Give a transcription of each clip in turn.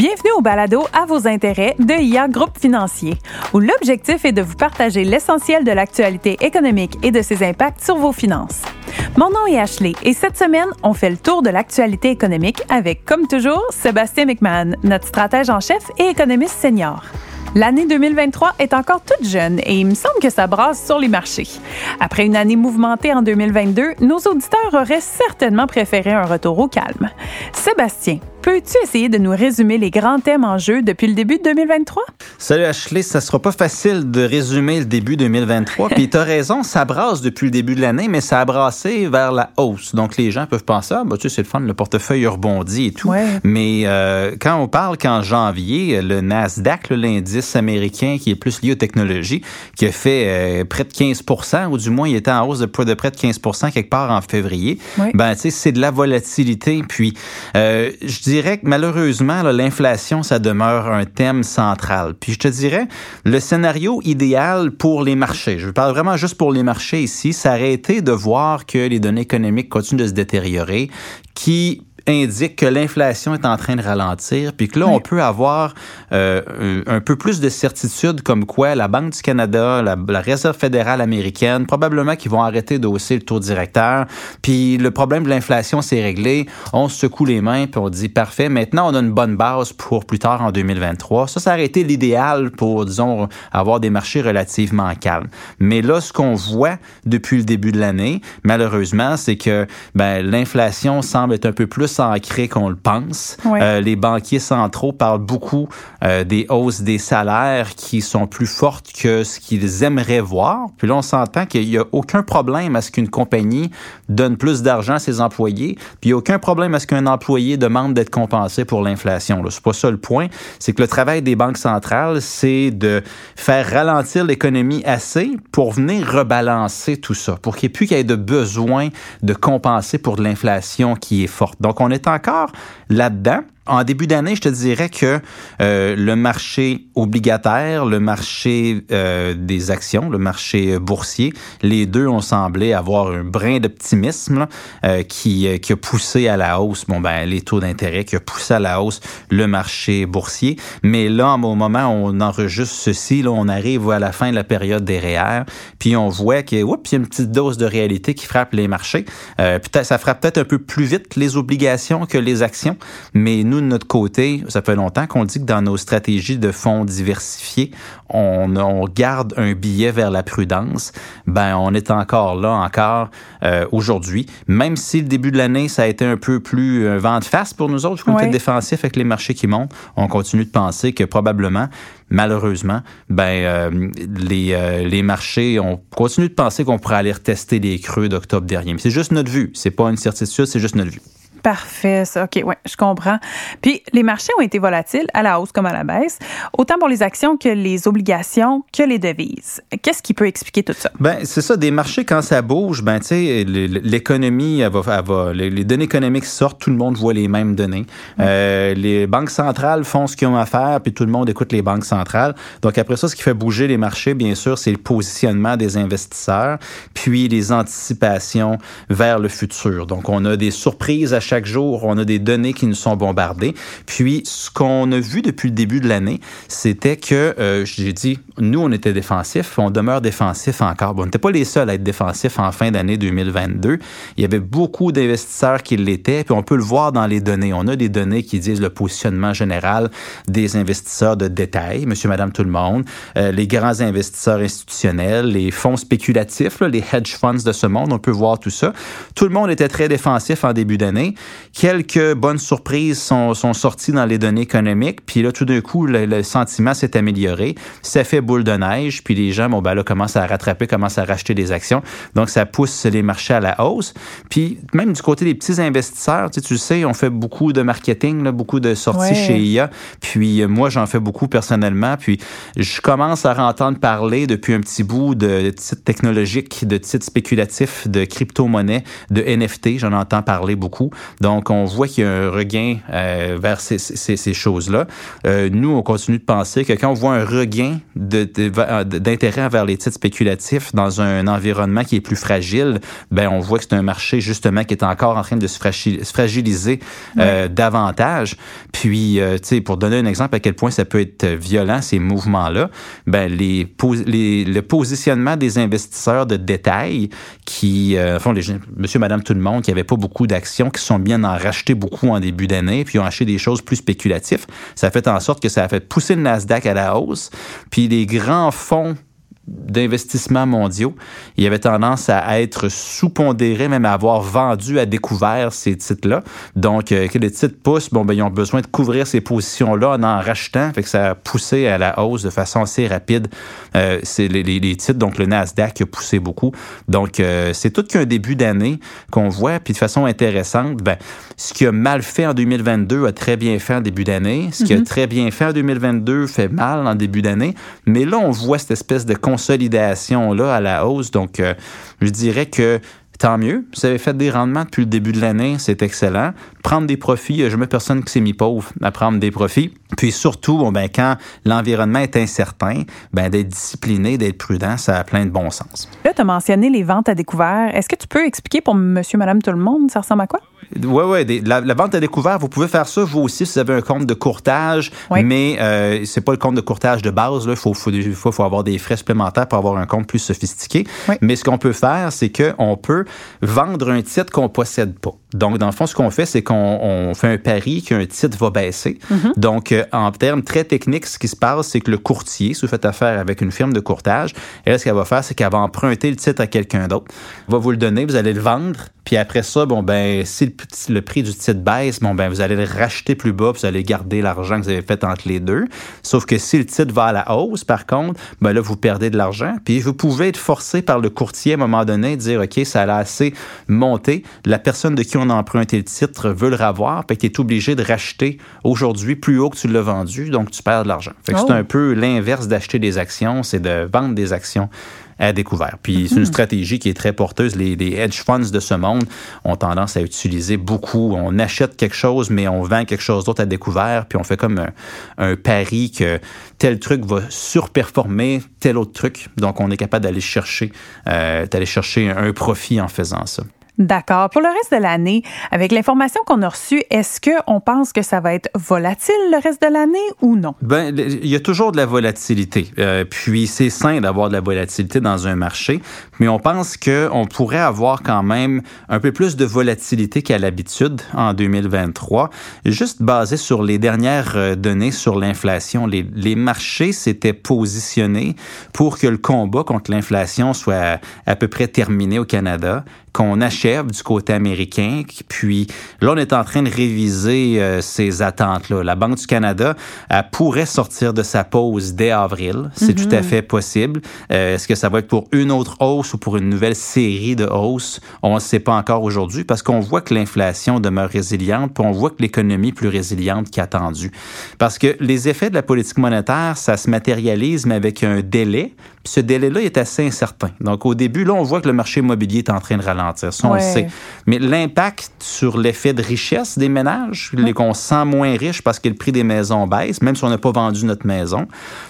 Bienvenue au balado à vos intérêts de IA Groupe Financier, où l'objectif est de vous partager l'essentiel de l'actualité économique et de ses impacts sur vos finances. Mon nom est Ashley et cette semaine, on fait le tour de l'actualité économique avec, comme toujours, Sébastien McMahon, notre stratège en chef et économiste senior. L'année 2023 est encore toute jeune et il me semble que ça brasse sur les marchés. Après une année mouvementée en 2022, nos auditeurs auraient certainement préféré un retour au calme. Sébastien, Peux-tu essayer de nous résumer les grands thèmes en jeu depuis le début de 2023? Salut Ashley, ça sera pas facile de résumer le début 2023. Puis as raison, ça brasse depuis le début de l'année, mais ça a brassé vers la hausse. Donc les gens peuvent penser, ah, bah, tu sais, c'est le fun, le portefeuille rebondit et tout. Mais euh, quand on parle qu'en janvier, le Nasdaq, l'indice américain qui est plus lié aux technologies, qui a fait euh, près de 15% ou du moins il était en hausse de, de près de 15% quelque part en février, ben tu sais, c'est de la volatilité. Puis euh, je dirais que malheureusement, l'inflation, ça demeure un thème central. Puis je te dirais, le scénario idéal pour les marchés, je parle vraiment juste pour les marchés ici, ça aurait été de voir que les données économiques continuent de se détériorer, qui indique que l'inflation est en train de ralentir, puis que là, on peut avoir euh, un peu plus de certitude comme quoi la Banque du Canada, la, Réserve fédérale américaine, probablement qu'ils vont arrêter de hausser le taux directeur, puis le problème de l'inflation s'est réglé, on se secoue les mains, puis on dit parfait, maintenant on a une bonne base pour plus tard en 2023. Ça, ça aurait été l'idéal pour, disons, avoir des marchés relativement calmes. Mais là, ce qu'on voit depuis le début de l'année, malheureusement, c'est que ben, l'inflation semble être un peu plus ancré qu'on le pense. Euh, les banquiers centraux parlent beaucoup euh, des hausses des salaires qui sont plus fortes que ce qu'ils aimeraient voir. Puis là, on s'entend qu'il n'y a aucun problème à ce qu'une compagnie donne plus d'argent à ses employés, puis il n'y a aucun problème à ce qu'un employé demande d'être compensé pour l'inflation. C'est pas ça le point. C'est que le travail des banques centrales, c'est de faire ralentir l'économie assez pour venir rebalancer tout ça, pour qu'il n'y ait plus qu'il y ait de besoin de compenser pour de l'inflation qui est forte. Donc, on est encore là-dedans en début d'année, je te dirais que euh, le marché obligataire, le marché euh, des actions, le marché boursier, les deux ont semblé avoir un brin d'optimisme euh, qui, qui a poussé à la hausse, bon ben les taux d'intérêt qui a poussé à la hausse le marché boursier. Mais là, au moment où on enregistre ceci, là, on arrive à la fin de la période des REER, puis on voit qu'il y a une petite dose de réalité qui frappe les marchés. peut-être, ça frappe peut-être un peu plus vite les obligations que les actions, mais nous, de notre côté, ça fait longtemps qu'on dit que dans nos stratégies de fonds diversifiés, on, on garde un billet vers la prudence. Ben, on est encore là, encore euh, aujourd'hui. Même si le début de l'année, ça a été un peu plus un vent de face pour nous autres, côté défensif avec les marchés qui montent, on continue de penser que probablement malheureusement, ben euh, les, euh, les marchés, on continue de penser qu'on pourrait aller retester les creux d'octobre dernier. Mais c'est juste notre vue. C'est pas une certitude, c'est juste notre vue. Parfait, ça. OK, ouais, je comprends. Puis les marchés ont été volatiles, à la hausse comme à la baisse, autant pour les actions que les obligations, que les devises. Qu'est-ce qui peut expliquer tout ça? Ben, c'est ça, des marchés, quand ça bouge, ben, tu sais, l'économie, elle va, elle va, les, données économiques sortent, tout le monde voit les mêmes données. Euh, les banques centrales font ce qu'ils ont à faire, puis tout le monde écoute les banques centrales. Donc, après ça, ce qui fait bouger les marchés, bien sûr, c'est le positionnement des investisseurs, puis les anticipations vers le futur. Donc, on a des surprises à chaque jour, on a des données qui nous sont bombardées. Puis, ce qu'on a vu depuis le début de l'année, c'était que, euh, j'ai dit, nous, on était défensifs, on demeure défensif encore. Bon, on n'était pas les seuls à être défensifs en fin d'année 2022. Il y avait beaucoup d'investisseurs qui l'étaient, puis on peut le voir dans les données. On a des données qui disent le positionnement général des investisseurs de détail, monsieur, madame, tout le monde, euh, les grands investisseurs institutionnels, les fonds spéculatifs, les hedge funds de ce monde, on peut voir tout ça. Tout le monde était très défensif en début d'année. Quelques bonnes surprises sont, sont sorties dans les données économiques. Puis là, tout d'un coup, le, sentiment s'est amélioré. Ça fait boule de neige. Puis les gens, bon, ben là, commencent à rattraper, commencent à racheter des actions. Donc, ça pousse les marchés à la hausse. Puis même du côté des petits investisseurs, tu sais, tu sais on fait beaucoup de marketing, là, beaucoup de sorties chez IA. Puis euh, moi, j'en fais beaucoup personnellement. Puis je commence à entendre parler depuis un petit bout de titres technologiques, de titres spéculatifs, de crypto-monnaies, de NFT. J'en entends parler beaucoup. Donc, on voit qu'il y a un regain euh, vers ces, ces, ces choses-là. Euh, nous, on continue de penser que quand on voit un regain d'intérêt vers les titres spéculatifs dans un environnement qui est plus fragile, ben on voit que c'est un marché justement qui est encore en train de se fragiliser euh, davantage. Puis, euh, tu sais, pour donner un exemple à quel point ça peut être violent ces mouvements-là, ben les, les, le positionnement des investisseurs de détail qui euh, font les monsieur, madame, tout le monde qui n'avaient pas beaucoup d'actions, qui sont bien en racheter beaucoup en début d'année, puis ont acheté des choses plus spéculatives. Ça fait en sorte que ça a fait pousser le Nasdaq à la hausse. Puis les grands fonds d'investissements mondiaux, il y avait tendance à être sous-pondéré, même à avoir vendu à découvert ces titres-là. Donc, euh, que les titres poussent, bon, ben, ils ont besoin de couvrir ces positions-là en en rachetant, fait que ça a poussé à la hausse de façon assez rapide. Euh, c'est les, les, titres, donc le Nasdaq a poussé beaucoup. Donc, euh, c'est tout qu'un début d'année qu'on voit, puis de façon intéressante, ben, ce qui a mal fait en 2022 a très bien fait en début d'année. Ce qui a mm-hmm. très bien fait en 2022 fait mal en début d'année. Mais là, on voit cette espèce de consolidation là à la hausse. Donc, euh, je dirais que tant mieux. Vous avez fait des rendements depuis le début de l'année, c'est excellent. Prendre des profits, a jamais personne qui s'est mis pauvre à prendre des profits. Puis surtout, bon, ben, quand l'environnement est incertain, ben, d'être discipliné, d'être prudent, ça a plein de bon sens. Là, tu as mentionné les ventes à découvert. Est-ce que tu peux expliquer pour monsieur, madame, tout le monde, ça ressemble à quoi? Oui, oui. La, vente à découvert, vous pouvez faire ça, vous aussi, si vous avez un compte de courtage, mais euh, c'est pas le compte de courtage de base. Il faut, faut, faut, faut, avoir des frais supplémentaires pour avoir un compte plus sophistiqué. Mais ce qu'on peut faire, c'est qu'on peut vendre un titre qu'on possède pas. Donc, dans le fond, ce qu'on fait, c'est qu'on fait un pari qu'un titre va baisser. Mm-hmm. Donc, en termes très techniques, ce qui se passe, c'est que le courtier, si vous faites affaire avec une firme de courtage, elle, ce qu'elle va faire, c'est qu'elle va emprunter le titre à quelqu'un d'autre, va vous le donner, vous allez le vendre, puis après ça, bon, ben, si le, le, prix du titre baisse, bon, ben, vous allez le racheter plus bas, vous allez garder l'argent que vous avez fait entre les deux. Sauf que si le titre va à la hausse, par contre, ben là, vous perdez de l'argent. Puis vous pouvez être forcé par le courtier à un moment donné de dire, OK, ça a assez monté. La personne de qui on a emprunté le titre veut le revoir, puis tu es obligé de racheter aujourd'hui plus haut que tu l'as vendu, donc tu perds de l'argent. Fait que c'est oh. un peu l'inverse d'acheter des actions, c'est de vendre des actions à découvert. Puis c'est une mhm. stratégie qui est très porteuse. Les, les, hedge funds de ce monde ont tendance à utiliser beaucoup. On achète quelque chose, mais on vend quelque chose d'autre à découvert, puis on fait comme un, un pari que tel truc va surperformer tel autre truc. Donc on est capable d'aller chercher, euh, d'aller chercher un profit en faisant ça. D'accord. Pour le reste de l'année, avec l'information qu'on a reçue, est-ce qu'on pense que ça va être volatile le reste de l'année ou non? Ben, il y a toujours de la volatilité. Euh, puis c'est sain d'avoir de la volatilité dans un marché, mais on pense qu'on pourrait avoir quand même un peu plus de volatilité qu'à l'habitude en 2023, juste basé sur les dernières euh, données sur l'inflation. Les, les marchés s'étaient positionnés pour que le combat contre l'inflation soit à peu près terminé au Canada qu'on achève du côté américain. Puis là, on est en train de réviser euh, ces attentes-là. La Banque du Canada elle pourrait sortir de sa pause dès avril. C'est tout à mhm. fait possible. Euh, est-ce que ça va être pour une autre hausse ou pour une nouvelle série de hausses? On ne sait pas encore aujourd'hui parce qu'on voit que l'inflation demeure résiliente, puis on voit que l'économie est plus résiliente qu'attendue. Parce que les effets de la politique monétaire, ça se matérialise, mais avec un délai. Puis ce délai-là est assez incertain. Donc au début, là, on voit que le marché immobilier est en train de ralentir on le sait. Mais l'impact sur l'effet de richesse des ménages, les qu'on sent moins riches parce que le prix des maisons baisse, même si on n'a pas vendu notre maison,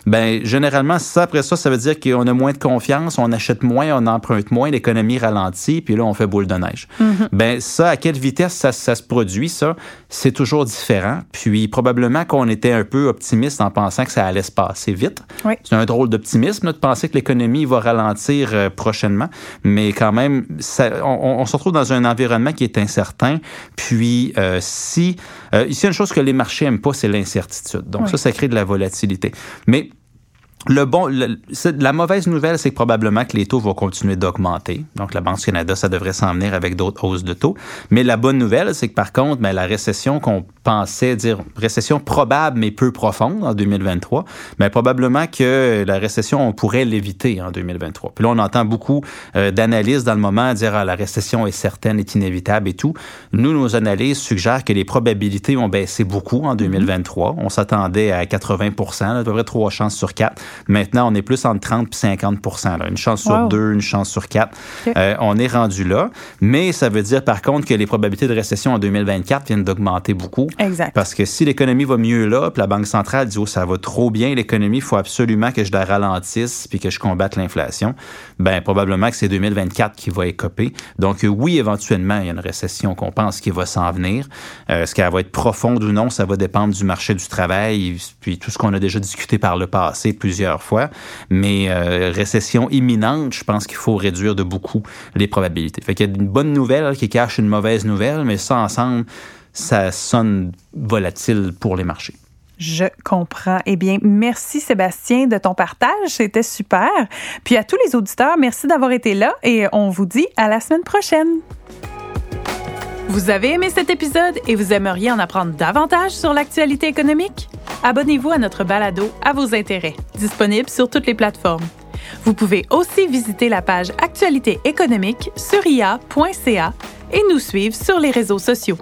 ben généralement, ça, après ça, ça veut dire qu'on a moins de confiance, on achète moins, on emprunte moins, l'économie ralentit, puis là, on fait boule de neige. Ben ça, à quelle vitesse ça, se produit, ça, c'est toujours différent. Puis probablement qu'on était un peu optimiste en pensant que ça allait se passer vite. C'est un drôle d'optimisme de penser que l'économie va ralentir euh, prochainement, mais quand même, ça, on, se retrouve dans un environnement qui est incertain. Puis, euh, si euh, ici, une chose que les marchés n'aiment pas, c'est l'incertitude. Donc, ça, ça crée de la volatilité. Mais le bon, la mauvaise nouvelle, c'est que probablement que les taux vont continuer d'augmenter. Donc, la Banque du Canada, ça devrait s'en venir avec d'autres hausses de taux. Mais la bonne nouvelle, c'est que par contre, ben, la récession qu'on pensait dire récession probable mais peu profonde en 2023, mais ben, probablement que la récession, on pourrait l'éviter en 2023. Puis là, on entend beaucoup euh, d'analyses dans le moment dire ah, la récession est certaine, est inévitable et tout. Nous, nos analyses suggèrent que les probabilités ont baissé beaucoup en 2023. On s'attendait à 80% à peu près trois chances sur quatre. Maintenant, on est plus entre 30 et 50 là. Une chance sur deux, une chance sur quatre. Euh, on est rendu là. Mais ça veut dire, par contre, que les probabilités de récession en 2024 viennent d'augmenter beaucoup. Exact. Parce que si l'économie va mieux là, puis la Banque centrale dit, oh, ça va trop bien, l'économie, il faut absolument que je la ralentisse puis que je combatte l'inflation, ben probablement que c'est 2024 qui va écoper. Donc, oui, éventuellement, il y a une récession qu'on pense qui va s'en venir. Euh, est-ce qu'elle va être profonde ou non, ça va dépendre du marché du travail, puis tout ce qu'on a déjà discuté par le passé plusieurs fois. Mais euh, récession imminente, je pense qu'il faut réduire de beaucoup les probabilités. Fait qu'il y a une bonne nouvelle qui cache une mauvaise nouvelle, mais ça ensemble, ça sonne volatile pour les marchés. Je comprends. Eh bien, merci Sébastien de ton partage. C'était super. Puis à tous les auditeurs, merci d'avoir été là et on vous dit à la semaine prochaine. Vous avez aimé cet épisode et vous aimeriez en apprendre davantage sur l'actualité économique? Abonnez-vous à notre balado à vos intérêts, disponible sur toutes les plateformes. Vous pouvez aussi visiter la page Actualité économique sur ia.ca et nous suivre sur les réseaux sociaux.